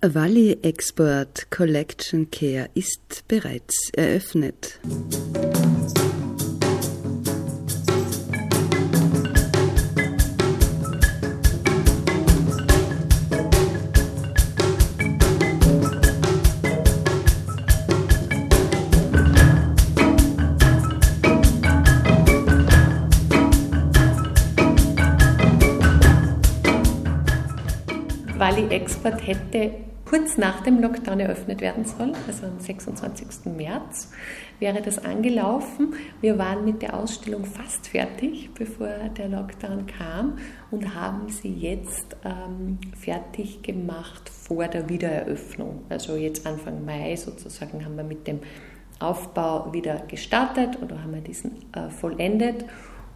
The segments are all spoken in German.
Valley Expert Collection Care ist bereits eröffnet. Valley Expert hätte kurz nach dem Lockdown eröffnet werden sollen, also am 26. März wäre das angelaufen. Wir waren mit der Ausstellung fast fertig, bevor der Lockdown kam und haben sie jetzt ähm, fertig gemacht vor der Wiedereröffnung. Also jetzt Anfang Mai sozusagen haben wir mit dem Aufbau wieder gestartet oder haben wir diesen äh, vollendet.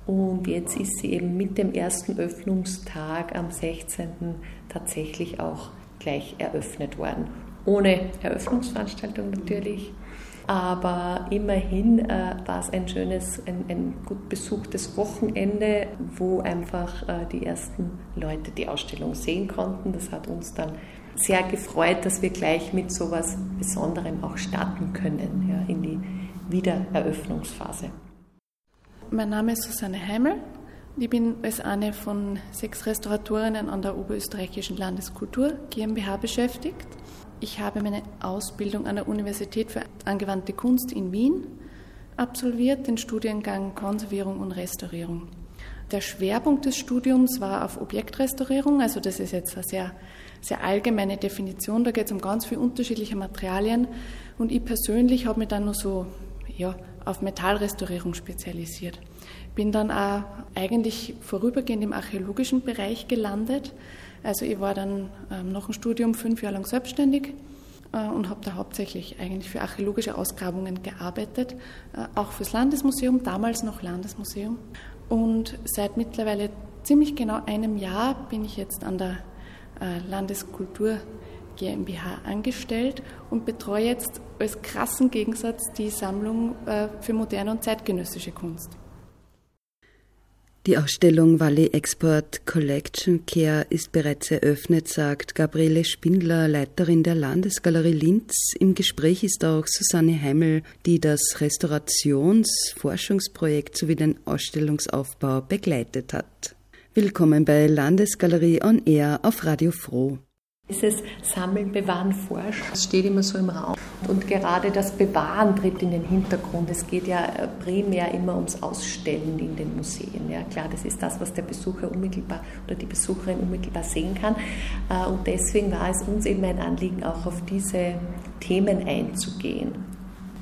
Und jetzt ist sie eben mit dem ersten Öffnungstag am 16. tatsächlich auch gleich eröffnet worden. Ohne Eröffnungsveranstaltung natürlich, aber immerhin äh, war es ein schönes, ein, ein, gut besuchtes Wochenende, wo einfach äh, die ersten Leute die Ausstellung sehen konnten. Das hat uns dann sehr gefreut, dass wir gleich mit so etwas Besonderem auch starten können ja, in die Wiedereröffnungsphase. Mein Name ist Susanne Heimel. Ich bin als eine von sechs Restauratorinnen an der Oberösterreichischen Landeskultur GmbH beschäftigt. Ich habe meine Ausbildung an der Universität für angewandte Kunst in Wien absolviert, den Studiengang Konservierung und Restaurierung. Der Schwerpunkt des Studiums war auf Objektrestaurierung, also das ist jetzt eine sehr, sehr allgemeine Definition, da geht es um ganz viele unterschiedliche Materialien und ich persönlich habe mich dann nur so ja, auf Metallrestaurierung spezialisiert. Bin dann auch eigentlich vorübergehend im archäologischen Bereich gelandet. Also ich war dann ähm, nach dem Studium fünf Jahre lang selbstständig äh, und habe da hauptsächlich eigentlich für archäologische Ausgrabungen gearbeitet, äh, auch fürs Landesmuseum, damals noch Landesmuseum. Und seit mittlerweile ziemlich genau einem Jahr bin ich jetzt an der äh, Landeskultur GmbH angestellt und betreue jetzt als krassen Gegensatz die Sammlung für moderne und zeitgenössische Kunst. Die Ausstellung Valley Export Collection Care ist bereits eröffnet, sagt Gabriele Spindler, Leiterin der Landesgalerie Linz. Im Gespräch ist auch Susanne Heimel, die das Restaurationsforschungsprojekt sowie den Ausstellungsaufbau begleitet hat. Willkommen bei Landesgalerie on Air auf Radio Froh. Dieses Sammeln, Bewahren, Forschen, das steht immer so im Raum. Und gerade das Bewahren tritt in den Hintergrund. Es geht ja äh, primär immer ums Ausstellen in den Museen. Ja, klar, das ist das, was der Besucher unmittelbar oder die Besucherin unmittelbar sehen kann. Äh, und deswegen war es uns eben ein Anliegen, auch auf diese Themen einzugehen.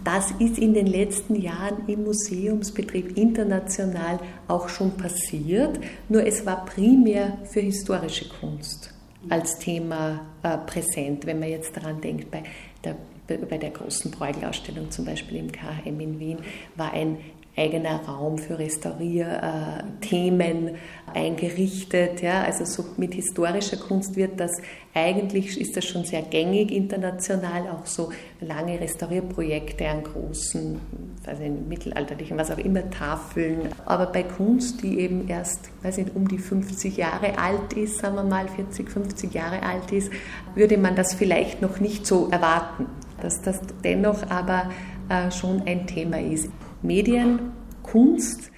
Das ist in den letzten Jahren im Museumsbetrieb international auch schon passiert, nur es war primär für historische Kunst als Thema äh, präsent, wenn man jetzt daran denkt, bei der, bei der großen Bruegel-Ausstellung zum Beispiel im KHM in Wien war ein eigener Raum für Restaurierthemen eingerichtet. Ja, also so mit historischer Kunst wird das eigentlich ist das schon sehr gängig international, auch so lange Restaurierprojekte an großen, also in mittelalterlichen, was auch immer, Tafeln. Aber bei Kunst, die eben erst, weiß nicht, um die 50 Jahre alt ist, sagen wir mal 40, 50 Jahre alt ist, würde man das vielleicht noch nicht so erwarten, dass das dennoch aber äh, schon ein Thema ist. Medien, Kunst.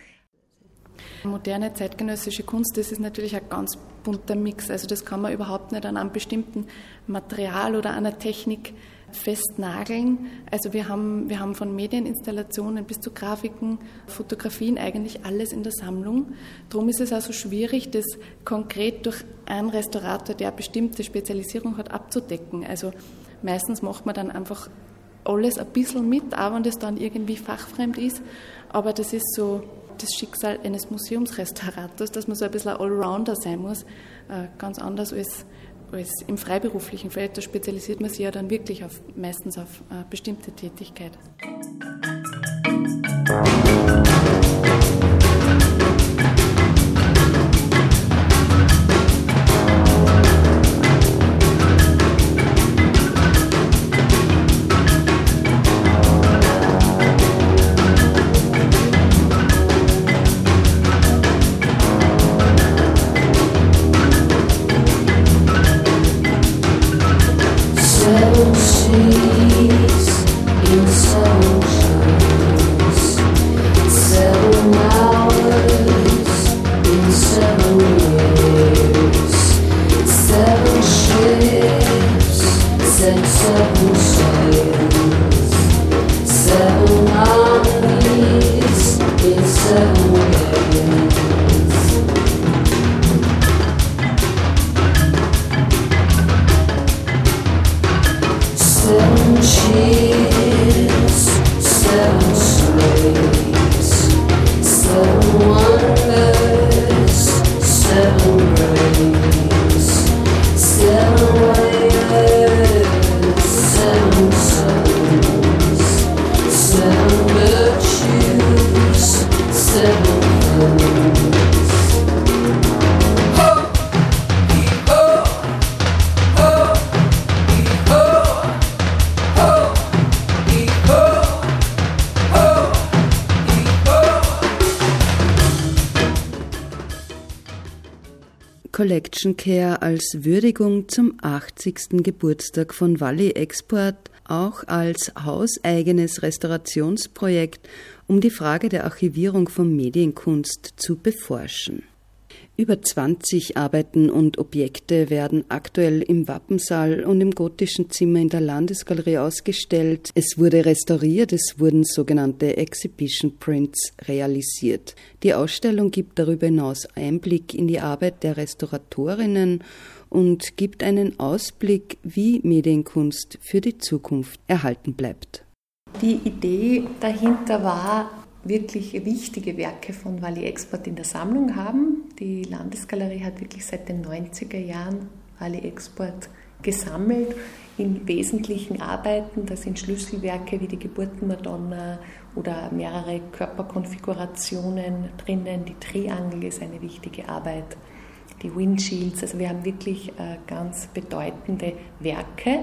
Moderne zeitgenössische Kunst, das ist natürlich ein ganz bunter Mix. Also das kann man überhaupt nicht an einem bestimmten Material oder einer Technik festnageln. Also wir haben, wir haben von Medieninstallationen bis zu Grafiken, Fotografien eigentlich alles in der Sammlung. Darum ist es also schwierig, das konkret durch einen Restaurator, der eine bestimmte Spezialisierung hat, abzudecken. Also meistens macht man dann einfach alles ein bisschen mit, auch wenn das dann irgendwie fachfremd ist. Aber das ist so das Schicksal eines Museumsrestaurators, dass man so ein bisschen ein Allrounder sein muss. Äh, ganz anders als, als im freiberuflichen Feld. Da spezialisiert man sich ja dann wirklich auf, meistens auf äh, bestimmte Tätigkeit. Collection Care als Würdigung zum 80. Geburtstag von Valley Export auch als hauseigenes Restaurationsprojekt, um die Frage der Archivierung von Medienkunst zu beforschen. Über 20 Arbeiten und Objekte werden aktuell im Wappensaal und im gotischen Zimmer in der Landesgalerie ausgestellt. Es wurde restauriert, es wurden sogenannte Exhibition Prints realisiert. Die Ausstellung gibt darüber hinaus Einblick in die Arbeit der Restauratorinnen und gibt einen Ausblick, wie Medienkunst für die Zukunft erhalten bleibt. Die Idee dahinter war, wirklich wichtige Werke von Wally Export in der Sammlung haben. Die Landesgalerie hat wirklich seit den 90er Jahren Wally Export gesammelt in wesentlichen Arbeiten. Da sind Schlüsselwerke wie die Geburtenmadonna oder mehrere Körperkonfigurationen drinnen. Die Triangel ist eine wichtige Arbeit. Die Windshields, also wir haben wirklich äh, ganz bedeutende Werke.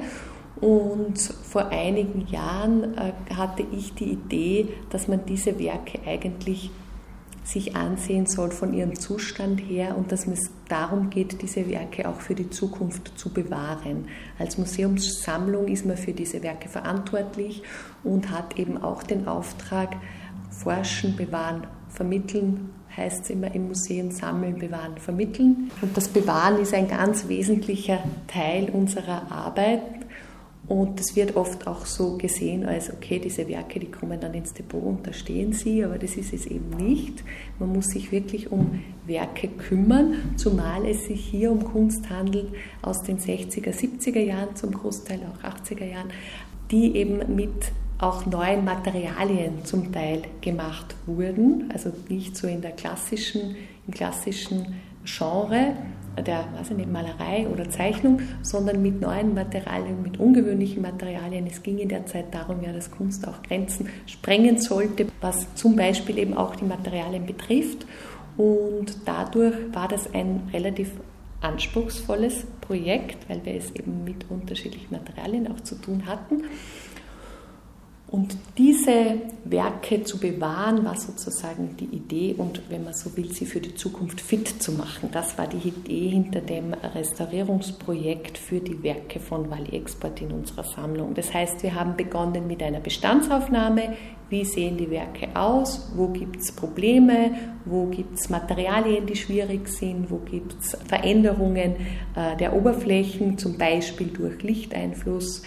Und vor einigen Jahren äh, hatte ich die Idee, dass man diese Werke eigentlich sich ansehen soll von ihrem Zustand her und dass es darum geht, diese Werke auch für die Zukunft zu bewahren. Als Museumssammlung ist man für diese Werke verantwortlich und hat eben auch den Auftrag, forschen, bewahren, vermitteln, heißt es immer im Museum sammeln, bewahren, vermitteln. Und das Bewahren ist ein ganz wesentlicher Teil unserer Arbeit und das wird oft auch so gesehen als, okay, diese Werke, die kommen dann ins Depot und da stehen sie, aber das ist es eben nicht. Man muss sich wirklich um Werke kümmern, zumal es sich hier um Kunst handelt aus den 60er, 70er Jahren, zum Großteil auch 80er Jahren, die eben mit auch neuen Materialien zum Teil gemacht wurden, also nicht so in der klassischen, im klassischen Genre, der weiß nicht, Malerei oder Zeichnung, sondern mit neuen Materialien, mit ungewöhnlichen Materialien. Es ging in der Zeit darum, ja, dass Kunst auch Grenzen sprengen sollte, was zum Beispiel eben auch die Materialien betrifft. Und dadurch war das ein relativ anspruchsvolles Projekt, weil wir es eben mit unterschiedlichen Materialien auch zu tun hatten. Und diese Werke zu bewahren, war sozusagen die Idee und, wenn man so will, sie für die Zukunft fit zu machen. Das war die Idee hinter dem Restaurierungsprojekt für die Werke von Wally Export in unserer Sammlung. Das heißt, wir haben begonnen mit einer Bestandsaufnahme. Wie sehen die Werke aus? Wo gibt es Probleme? Wo gibt es Materialien, die schwierig sind? Wo gibt es Veränderungen äh, der Oberflächen, zum Beispiel durch Lichteinfluss?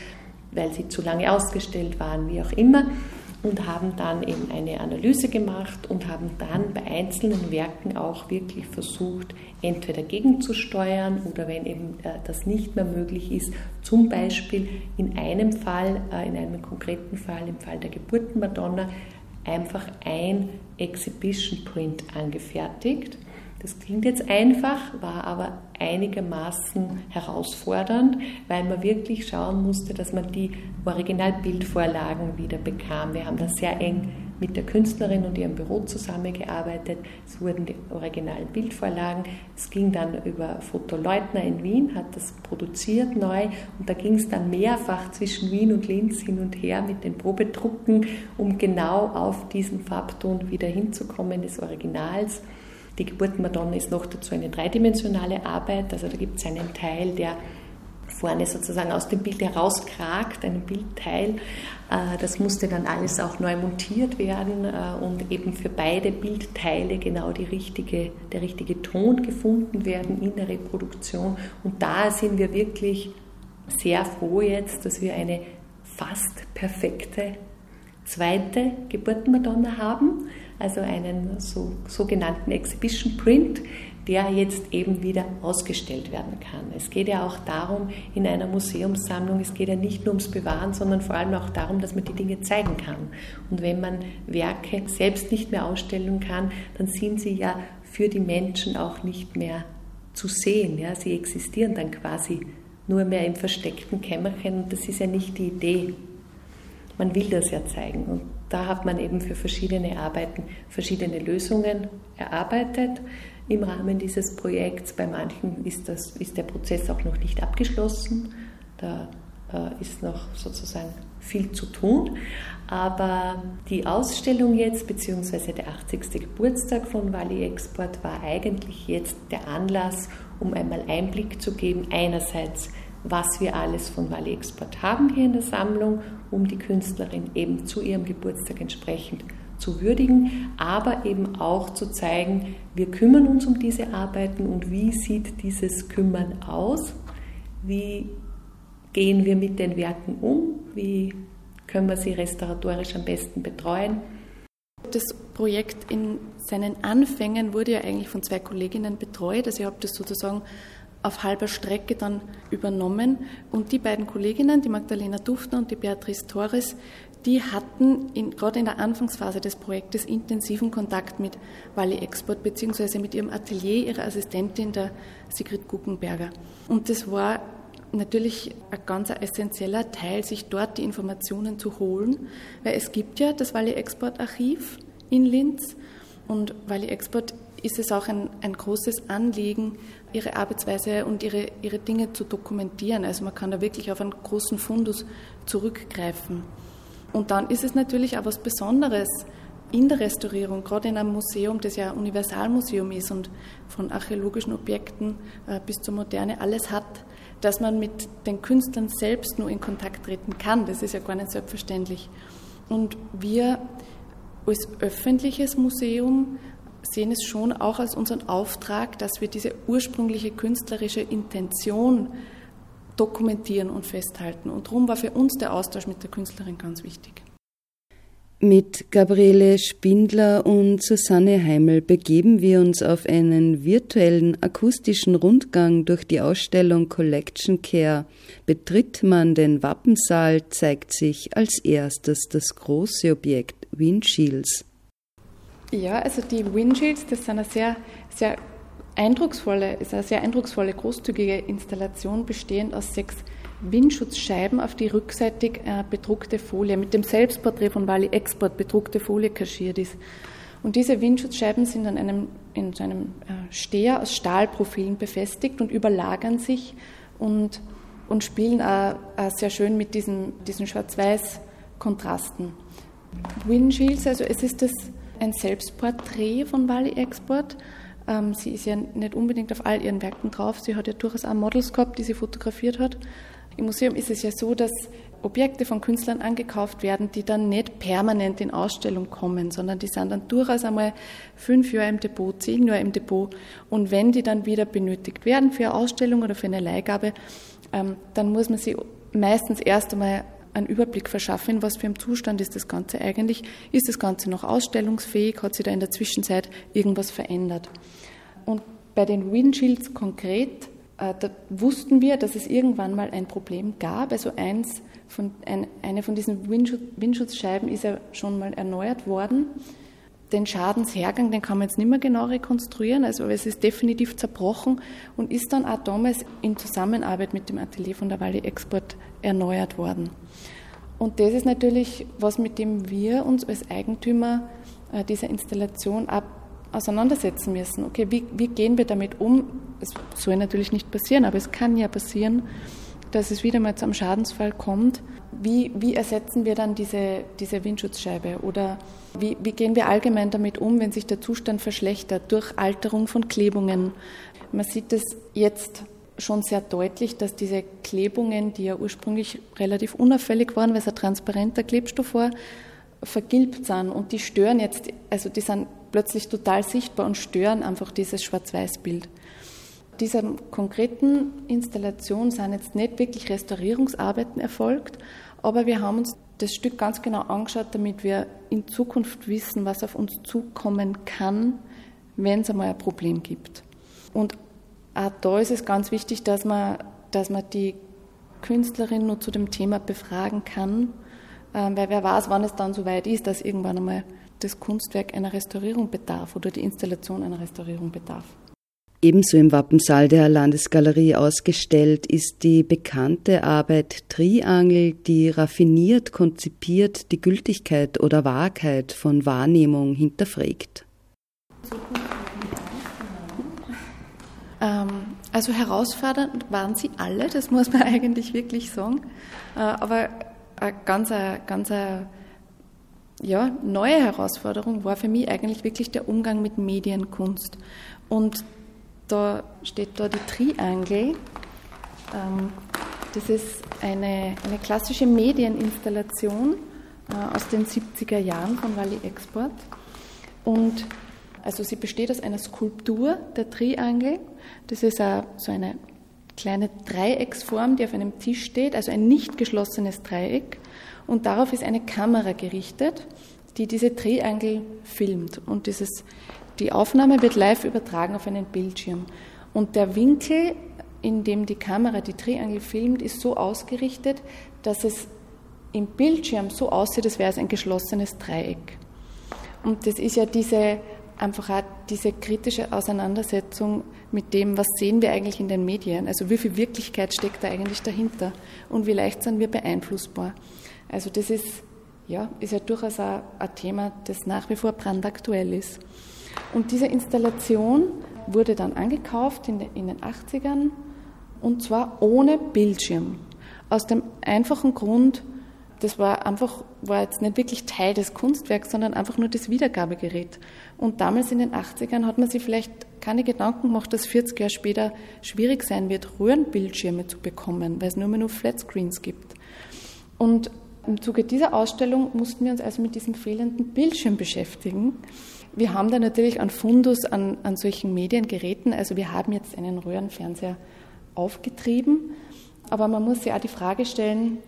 Weil sie zu lange ausgestellt waren, wie auch immer, und haben dann eben eine Analyse gemacht und haben dann bei einzelnen Werken auch wirklich versucht, entweder gegenzusteuern oder wenn eben äh, das nicht mehr möglich ist, zum Beispiel in einem Fall, äh, in einem konkreten Fall, im Fall der Geburtenmadonna, einfach ein Exhibition Print angefertigt das klingt jetzt einfach, war aber einigermaßen herausfordernd, weil man wirklich schauen musste, dass man die Originalbildvorlagen wieder bekam. Wir haben da sehr eng mit der Künstlerin und ihrem Büro zusammengearbeitet. Es wurden die originalen Bildvorlagen. Es ging dann über Foto Leutner in Wien, hat das produziert neu und da ging es dann mehrfach zwischen Wien und Linz hin und her mit den Probedrucken, um genau auf diesen Farbton wieder hinzukommen des Originals. Die Geburtenmadonna ist noch dazu eine dreidimensionale Arbeit, also da gibt es einen Teil, der vorne sozusagen aus dem Bild herauskragt, ein Bildteil. Äh, das musste dann alles auch neu montiert werden äh, und eben für beide Bildteile genau die richtige, der richtige Ton gefunden werden in der Reproduktion. Und da sind wir wirklich sehr froh jetzt, dass wir eine fast perfekte zweite Geburtenmadonna haben, also einen so, sogenannten Exhibition Print, der jetzt eben wieder ausgestellt werden kann. Es geht ja auch darum, in einer Museumssammlung, es geht ja nicht nur ums Bewahren, sondern vor allem auch darum, dass man die Dinge zeigen kann. Und wenn man Werke selbst nicht mehr ausstellen kann, dann sind sie ja für die Menschen auch nicht mehr zu sehen. Ja? Sie existieren dann quasi nur mehr im versteckten Kämmerchen und das ist ja nicht die Idee. Man will das ja zeigen und da hat man eben für verschiedene Arbeiten verschiedene Lösungen erarbeitet im Rahmen dieses Projekts. Bei manchen ist, das, ist der Prozess auch noch nicht abgeschlossen. Da äh, ist noch sozusagen viel zu tun. Aber die Ausstellung jetzt, beziehungsweise der 80. Geburtstag von Wally Export, war eigentlich jetzt der Anlass, um einmal Einblick zu geben, einerseits, was wir alles von Wally Export haben hier in der Sammlung, um die Künstlerin eben zu ihrem Geburtstag entsprechend zu würdigen, aber eben auch zu zeigen, wir kümmern uns um diese Arbeiten und wie sieht dieses Kümmern aus? Wie gehen wir mit den Werken um? Wie können wir sie restauratorisch am besten betreuen? Das Projekt in seinen Anfängen wurde ja eigentlich von zwei Kolleginnen betreut. Also ich habe das sozusagen auf halber Strecke dann übernommen. Und die beiden Kolleginnen, die Magdalena Duftner und die Beatrice Torres, die hatten in, gerade in der Anfangsphase des Projektes intensiven Kontakt mit Wally Export beziehungsweise mit ihrem Atelier, ihrer Assistentin, der Sigrid Guckenberger. Und das war natürlich ein ganz essentieller Teil, sich dort die Informationen zu holen, weil es gibt ja das Wally Export Archiv in Linz und Wally Export ist es auch ein, ein großes Anliegen, ihre Arbeitsweise und ihre, ihre Dinge zu dokumentieren. Also man kann da wirklich auf einen großen Fundus zurückgreifen. Und dann ist es natürlich auch was Besonderes in der Restaurierung, gerade in einem Museum, das ja ein Universalmuseum ist und von archäologischen Objekten äh, bis zur Moderne alles hat, dass man mit den Künstlern selbst nur in Kontakt treten kann. Das ist ja gar nicht selbstverständlich. Und wir als öffentliches Museum sehen es schon auch als unseren Auftrag, dass wir diese ursprüngliche künstlerische Intention dokumentieren und festhalten. Und darum war für uns der Austausch mit der Künstlerin ganz wichtig. Mit Gabriele Spindler und Susanne Heimel begeben wir uns auf einen virtuellen akustischen Rundgang durch die Ausstellung Collection Care. Betritt man den Wappensaal, zeigt sich als erstes das große Objekt Windshields. Ja, also die Windshields, das sind eine sehr, sehr eindrucksvolle, ist eine sehr eindrucksvolle, großzügige Installation, bestehend aus sechs Windschutzscheiben, auf die rückseitig äh, bedruckte Folie mit dem Selbstporträt von Wally Export bedruckte Folie kaschiert ist. Und diese Windschutzscheiben sind an einem, in so einem äh, Steher aus Stahlprofilen befestigt und überlagern sich und, und spielen auch, auch sehr schön mit diesen, diesen Schwarz-Weiß-Kontrasten. Windshields, also es ist das, ein Selbstporträt von Wally Export ähm, sie ist ja nicht unbedingt auf all ihren Werken drauf. Sie hat ja durchaus auch Models gehabt, die sie fotografiert hat. Im Museum ist es ja so, dass Objekte von Künstlern angekauft werden, die dann nicht permanent in Ausstellung kommen, sondern die sind dann durchaus einmal fünf Jahre im Depot, zehn Jahre im Depot. Und wenn die dann wieder benötigt werden für eine Ausstellung oder für eine Leihgabe, ähm, dann muss man sie meistens erst einmal einen Überblick verschaffen, in was für einem Zustand ist das Ganze eigentlich. Ist das Ganze noch ausstellungsfähig? Hat sich da in der Zwischenzeit irgendwas verändert? Und bei den Windshields konkret, äh, da wussten wir, dass es irgendwann mal ein Problem gab. Also eins von, ein, eine von diesen Windschutzscheiben ist ja schon mal erneuert worden. Den Schadenshergang, den kann man jetzt nicht mehr genau rekonstruieren, also es ist definitiv zerbrochen und ist dann auch damals in Zusammenarbeit mit dem Atelier von der Valley Export erneuert worden. Und das ist natürlich was, mit dem wir uns als Eigentümer äh, dieser Installation ab auseinandersetzen müssen. Okay, wie, wie gehen wir damit um? Es soll natürlich nicht passieren, aber es kann ja passieren, dass es wieder mal zu einem Schadensfall kommt. Wie, wie ersetzen wir dann diese, diese Windschutzscheibe? Oder wie, wie gehen wir allgemein damit um, wenn sich der Zustand verschlechtert durch Alterung von Klebungen? Man sieht es jetzt schon sehr deutlich, dass diese Klebungen, die ja ursprünglich relativ unauffällig waren, weil es ein transparenter Klebstoff war, vergilbt sind und die stören jetzt, also die sind plötzlich total sichtbar und stören einfach dieses Schwarz-Weiß-Bild. Dieser konkreten Installation sind jetzt nicht wirklich Restaurierungsarbeiten erfolgt, aber wir haben uns das Stück ganz genau angeschaut, damit wir in Zukunft wissen, was auf uns zukommen kann, wenn es einmal ein Problem gibt. Und auch da ist es ganz wichtig, dass man, dass man die Künstlerin nur zu dem Thema befragen kann, ähm, weil wer weiß, wann es dann so weit ist, dass irgendwann einmal das Kunstwerk einer Restaurierung bedarf oder die Installation einer Restaurierung bedarf. Ebenso im Wappensaal der Landesgalerie ausgestellt ist die bekannte Arbeit Triangel, die raffiniert konzipiert die Gültigkeit oder Wahrheit von Wahrnehmung hinterfragt. Ähm, also herausfordernd waren sie alle, das muss man eigentlich wirklich sagen. Äh, aber eine ganz, ganz ja, neue Herausforderung war für mich eigentlich wirklich der Umgang mit Medienkunst. Und da steht da die Triangel. Ähm, das ist eine, eine klassische Medieninstallation äh, aus den 70er Jahren von Wally Export. Und also sie besteht aus einer Skulptur der Triangel. Das ist so eine kleine Dreiecksform, die auf einem Tisch steht, also ein nicht geschlossenes Dreieck. Und darauf ist eine Kamera gerichtet, die diese Triangel filmt. Und dieses, die Aufnahme wird live übertragen auf einen Bildschirm. Und der Winkel, in dem die Kamera die Triangel filmt, ist so ausgerichtet, dass es im Bildschirm so aussieht, als wäre es ein geschlossenes Dreieck. Und das ist ja diese einfach diese kritische Auseinandersetzung mit dem, was sehen wir eigentlich in den Medien, also wie viel Wirklichkeit steckt da eigentlich dahinter und wie leicht sind wir beeinflussbar. Also das ist ja, ist ja durchaus ein Thema, das nach wie vor brandaktuell ist. Und diese Installation wurde dann angekauft in, den 80ern und zwar ohne Bildschirm. Aus dem einfachen Grund, das war einfach, war jetzt nicht wirklich Teil des Kunstwerks, sondern einfach nur das Wiedergabegerät. Und damals in den 80ern hat man sich vielleicht keine Gedanken gemacht, dass 40 Jahre später schwierig sein wird, Röhrenbildschirme zu bekommen, weil es nur mehr nur Flatscreens gibt. Und im Zuge dieser Ausstellung mussten wir uns also mit diesem fehlenden Bildschirm beschäftigen. Wir haben da natürlich einen Fundus an, an solchen Mediengeräten. Also wir haben jetzt einen Röhrenfernseher aufgetrieben, aber man muss sich auch die Frage stellen,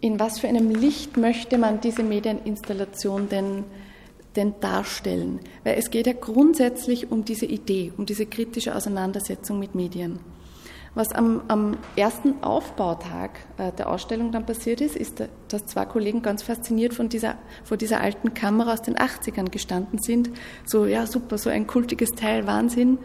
in was für einem Licht möchte man diese Medieninstallation denn, denn darstellen? Weil es geht ja grundsätzlich um diese Idee, um diese kritische Auseinandersetzung mit Medien. Was am, am ersten Aufbautag äh, der Ausstellung dann passiert ist, ist, dass zwei Kollegen ganz fasziniert von dieser, vor dieser alten Kamera aus den 80ern gestanden sind. So, ja, super, so ein kultiges Teil, Wahnsinn.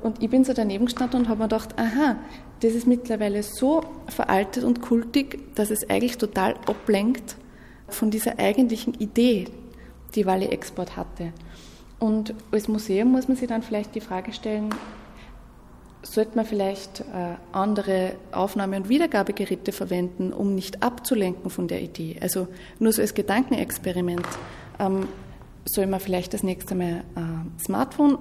Und ich bin so daneben gestanden und habe mir gedacht, aha, das ist mittlerweile so veraltet und kultig, dass es eigentlich total ablenkt von dieser eigentlichen Idee, die Wally Export hatte. Und als Museum muss man sich dann vielleicht die Frage stellen, sollte man vielleicht äh, andere Aufnahme- und Wiedergabegeräte verwenden, um nicht abzulenken von der Idee. Also nur so als Gedankenexperiment. Ähm, soll man vielleicht das nächste Mal ein äh, Smartphone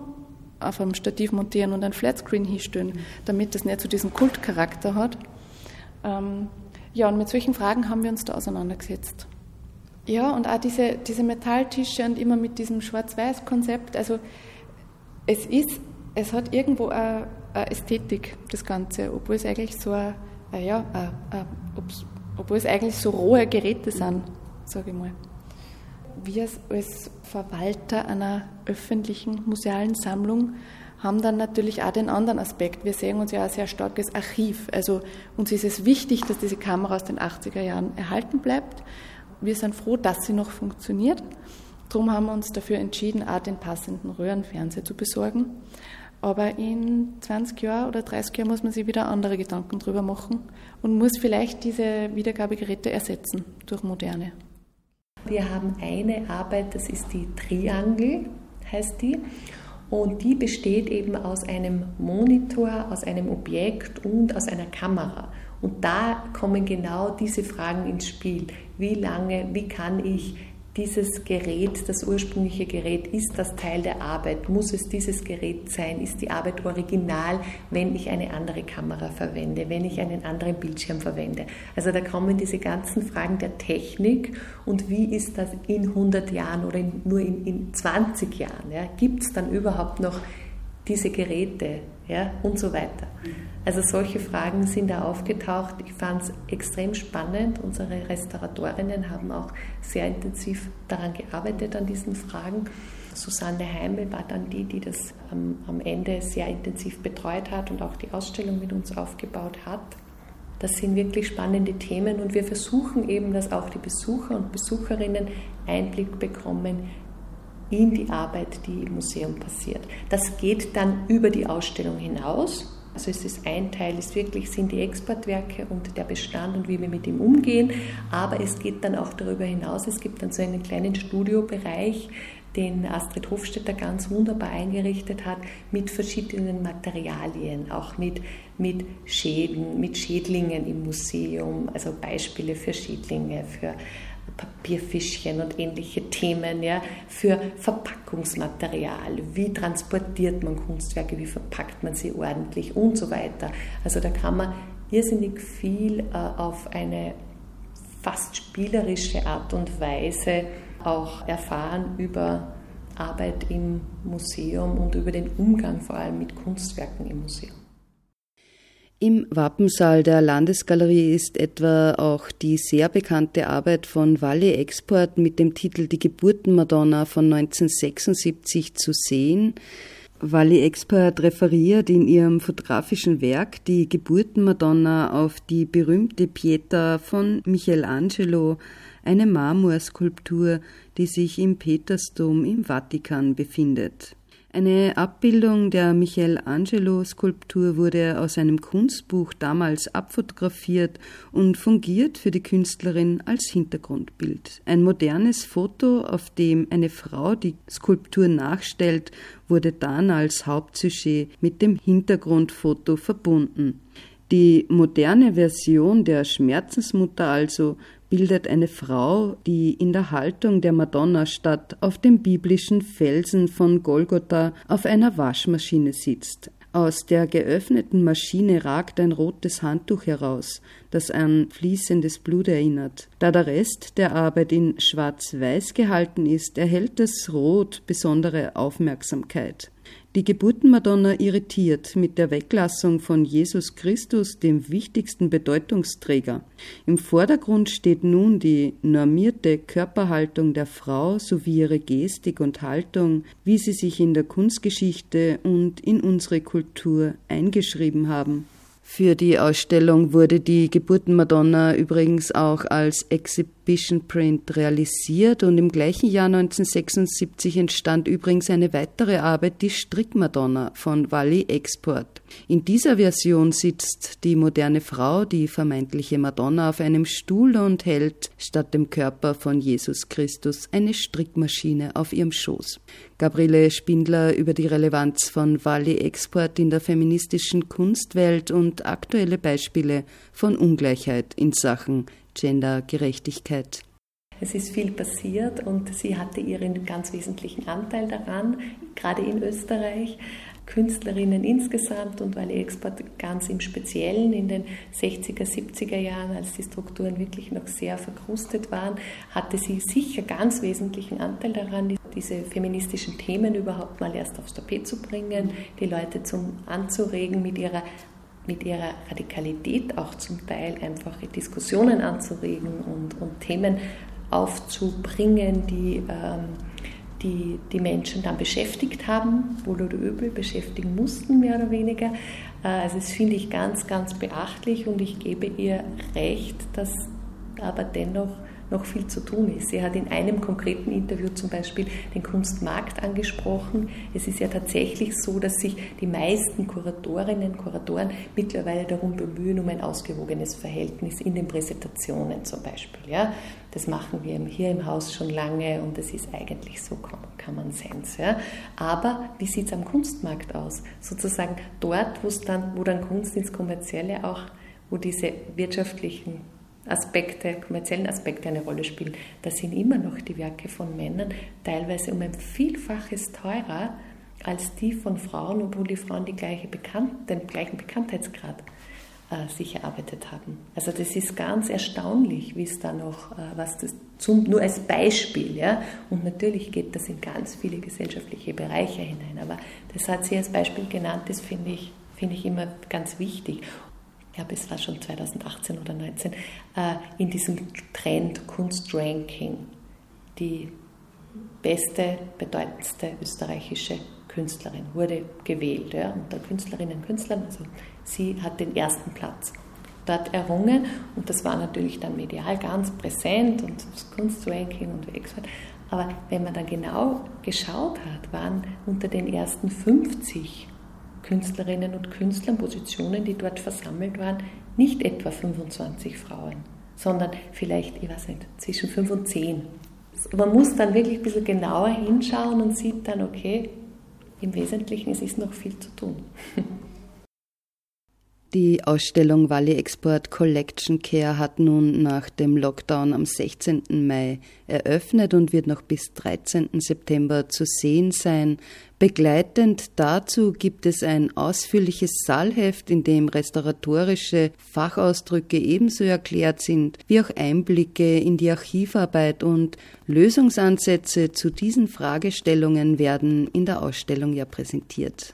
auf einem Stativ montieren und ein Flatscreen hinstellen, damit das nicht so diesen Kultcharakter hat. Ähm, ja, und mit solchen Fragen haben wir uns da auseinandergesetzt. Ja, und auch diese, diese Metalltische und immer mit diesem Schwarz-Weiß-Konzept. Also es ist, es hat irgendwo eine Ästhetik, das Ganze, obwohl es eigentlich so, ein, ja, obwohl es eigentlich so rohe Geräte sind, sage ich mal. Wir als Verwalter einer öffentlichen musealen Sammlung haben dann natürlich auch den anderen Aspekt. Wir sehen uns ja ein sehr starkes Archiv. Also uns ist es wichtig, dass diese Kamera aus den 80er Jahren erhalten bleibt. Wir sind froh, dass sie noch funktioniert. Darum haben wir uns dafür entschieden, auch den passenden Röhrenfernseher zu besorgen. Aber in 20 Jahren oder 30 Jahren muss man sich wieder andere Gedanken drüber machen und muss vielleicht diese Wiedergabegeräte ersetzen durch moderne. Wir haben eine Arbeit, das ist die Triangel, heißt die. Und die besteht eben aus einem Monitor, aus einem Objekt und aus einer Kamera. Und da kommen genau diese Fragen ins Spiel. Wie lange, wie kann ich dieses Gerät, das ursprüngliche Gerät, ist das Teil der Arbeit? Muss es dieses Gerät sein? Ist die Arbeit original, wenn ich eine andere Kamera verwende, wenn ich einen anderen Bildschirm verwende? Also da kommen diese ganzen Fragen der Technik und wie ist das in 100 Jahren oder in, nur in, in 20 Jahren? Ja? Gibt es dann überhaupt noch diese Geräte ja? und so weiter? Also solche Fragen sind da aufgetaucht. Ich fand es extrem spannend. Unsere Restauratorinnen haben auch sehr intensiv daran gearbeitet, an diesen Fragen. Susanne Heimel war dann die, die das am, am Ende sehr intensiv betreut hat und auch die Ausstellung mit uns aufgebaut hat. Das sind wirklich spannende Themen und wir versuchen eben, dass auch die Besucher und Besucherinnen Einblick bekommen in die Arbeit, die im Museum passiert. Das geht dann über die Ausstellung hinaus. Also es ist ein Teil, ist wirklich sind die Exportwerke und der Bestand und wie wir mit ihm umgehen, aber es geht dann auch darüber hinaus. Es gibt dann so einen kleinen Studiobereich, den Astrid Hofstetter ganz wunderbar eingerichtet hat, mit verschiedenen Materialien, auch mit, mit Schäden, mit Schädlingen im Museum, also Beispiele für Schädlinge, für Papierfischchen und ähnliche Themen, ja, für Verpackungsmaterial, wie transportiert man Kunstwerke, wie verpackt man sie ordentlich und so weiter. Also da kann man irrsinnig viel äh, auf eine fast spielerische Art und Weise auch erfahren über Arbeit im Museum und über den Umgang vor allem mit Kunstwerken im Museum. Im Wappensaal der Landesgalerie ist etwa auch die sehr bekannte Arbeit von Walle Export mit dem Titel Die Geburtenmadonna von 1976 zu sehen. Walle Export referiert in ihrem fotografischen Werk die Geburtenmadonna auf die berühmte Pieta von Michelangelo, eine Marmorskulptur, die sich im Petersdom im Vatikan befindet. Eine Abbildung der Michelangelo-Skulptur wurde aus einem Kunstbuch damals abfotografiert und fungiert für die Künstlerin als Hintergrundbild. Ein modernes Foto, auf dem eine Frau die Skulptur nachstellt, wurde dann als Hauptsujet mit dem Hintergrundfoto verbunden. Die moderne Version der Schmerzensmutter also bildet eine Frau, die in der Haltung der Madonna statt auf dem biblischen Felsen von Golgotha auf einer Waschmaschine sitzt. Aus der geöffneten Maschine ragt ein rotes Handtuch heraus, das an fließendes Blut erinnert. Da der Rest der Arbeit in schwarz-weiß gehalten ist, erhält das Rot besondere Aufmerksamkeit. Die Geburtenmadonna irritiert mit der Weglassung von Jesus Christus, dem wichtigsten Bedeutungsträger. Im Vordergrund steht nun die normierte Körperhaltung der Frau sowie ihre Gestik und Haltung, wie sie sich in der Kunstgeschichte und in unsere Kultur eingeschrieben haben. Für die Ausstellung wurde die Geburtenmadonna übrigens auch als Exhibition Print realisiert und im gleichen Jahr 1976 entstand übrigens eine weitere Arbeit, die Strickmadonna von Wally Export. In dieser Version sitzt die moderne Frau, die vermeintliche Madonna, auf einem Stuhl und hält statt dem Körper von Jesus Christus eine Strickmaschine auf ihrem Schoß. Gabriele Spindler über die Relevanz von Wally Export in der feministischen Kunstwelt und aktuelle Beispiele von Ungleichheit in Sachen Gendergerechtigkeit. Es ist viel passiert und sie hatte ihren ganz wesentlichen Anteil daran, gerade in Österreich. Künstlerinnen insgesamt und weil Export ganz im Speziellen in den 60er, 70er Jahren, als die Strukturen wirklich noch sehr verkrustet waren, hatte sie sicher ganz wesentlichen Anteil daran, diese feministischen Themen überhaupt mal erst aufs Tapet zu bringen, die Leute zum anzuregen mit ihrer mit ihrer Radikalität auch zum Teil einfach Diskussionen anzuregen und, und Themen aufzubringen, die ähm, die die Menschen dann beschäftigt haben, wohl oder übel beschäftigen mussten, mehr oder weniger. Äh, also das finde ich ganz, ganz beachtlich und ich gebe ihr recht, dass aber dennoch noch viel zu tun ist. Sie hat in einem konkreten Interview zum Beispiel den Kunstmarkt angesprochen. Es ist ja tatsächlich so, dass sich die meisten Kuratorinnen und Kuratoren mittlerweile darum bemühen, um ein ausgewogenes Verhältnis in den Präsentationen zum Beispiel. Ja? Das machen wir hier im Haus schon lange und das ist eigentlich so Common Sense. Ja? Aber wie sieht es am Kunstmarkt aus? Sozusagen dort, dann, wo dann Kunst ins Kommerzielle auch, wo diese wirtschaftlichen Aspekte, kommerziellen Aspekte eine Rolle spielen, da sind immer noch die Werke von Männern teilweise um ein Vielfaches teurer als die von Frauen, obwohl die Frauen die gleiche Bekannt, den gleichen Bekanntheitsgrad äh, sich erarbeitet haben. Also das ist ganz erstaunlich, wie es da noch, äh, was das zum, nur als Beispiel, ja, und natürlich geht das in ganz viele gesellschaftliche Bereiche hinein, aber das hat sie als Beispiel genannt, das finde ich, finde ich immer ganz wichtig. Glaube, es war schon 2018 oder 2019, äh, in diesem Trend Kunstranking, die beste, bedeutendste österreichische Künstlerin wurde gewählt, ja, unter Künstlerinnen und Künstlern, also sie hat den ersten Platz dort errungen und das war natürlich dann medial ganz präsent und das Kunstranking und Expert. Aber wenn man dann genau geschaut hat, waren unter den ersten 50 Künstlerinnen und Künstlern Positionen, die dort versammelt waren, nicht etwa 25 Frauen, sondern vielleicht, ich weiß nicht, zwischen 5 und 10. Man muss dann wirklich ein bisschen genauer hinschauen und sieht dann, okay, im Wesentlichen es ist noch viel zu tun. Die Ausstellung Valley Export Collection Care hat nun nach dem Lockdown am 16. Mai eröffnet und wird noch bis 13. September zu sehen sein. Begleitend dazu gibt es ein ausführliches Saalheft, in dem restauratorische Fachausdrücke ebenso erklärt sind, wie auch Einblicke in die Archivarbeit und Lösungsansätze zu diesen Fragestellungen werden in der Ausstellung ja präsentiert.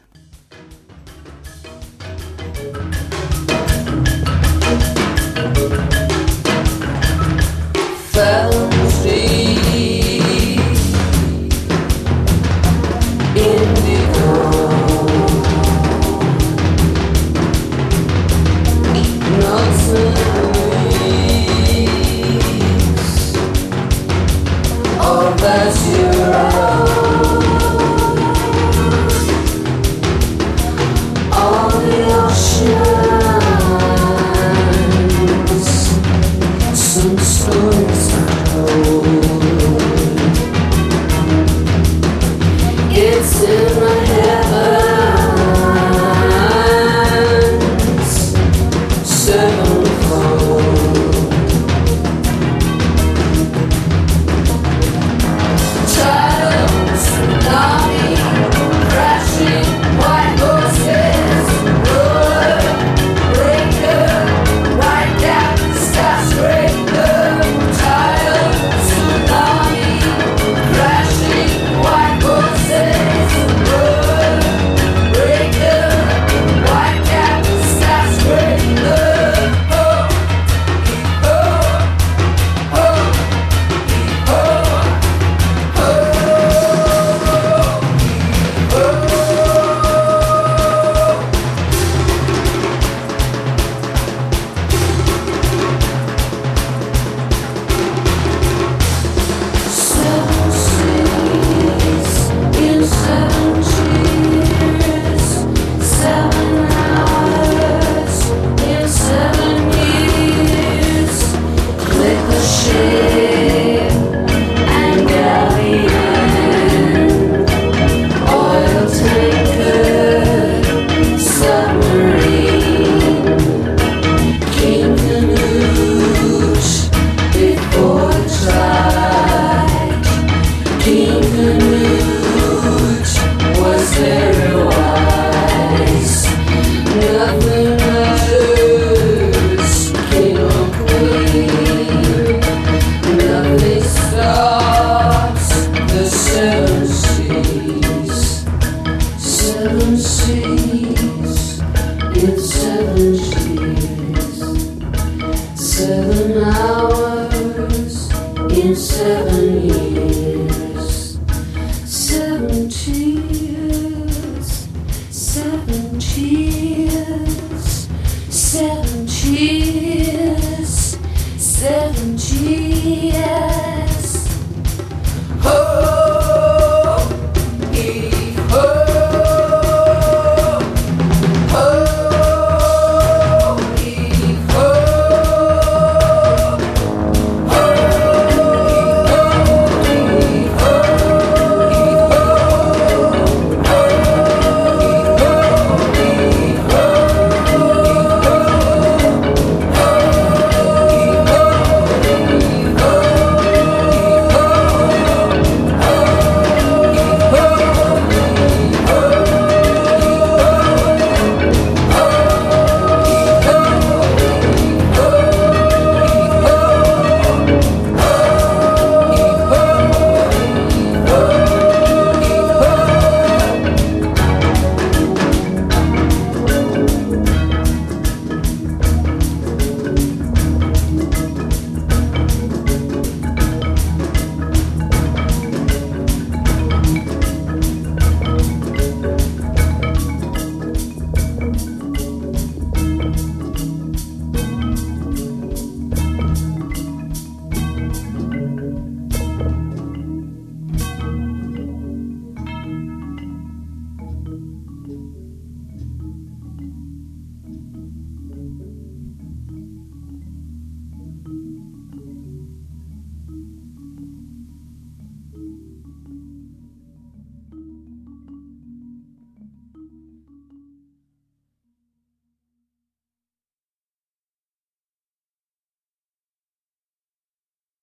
This is my heaven.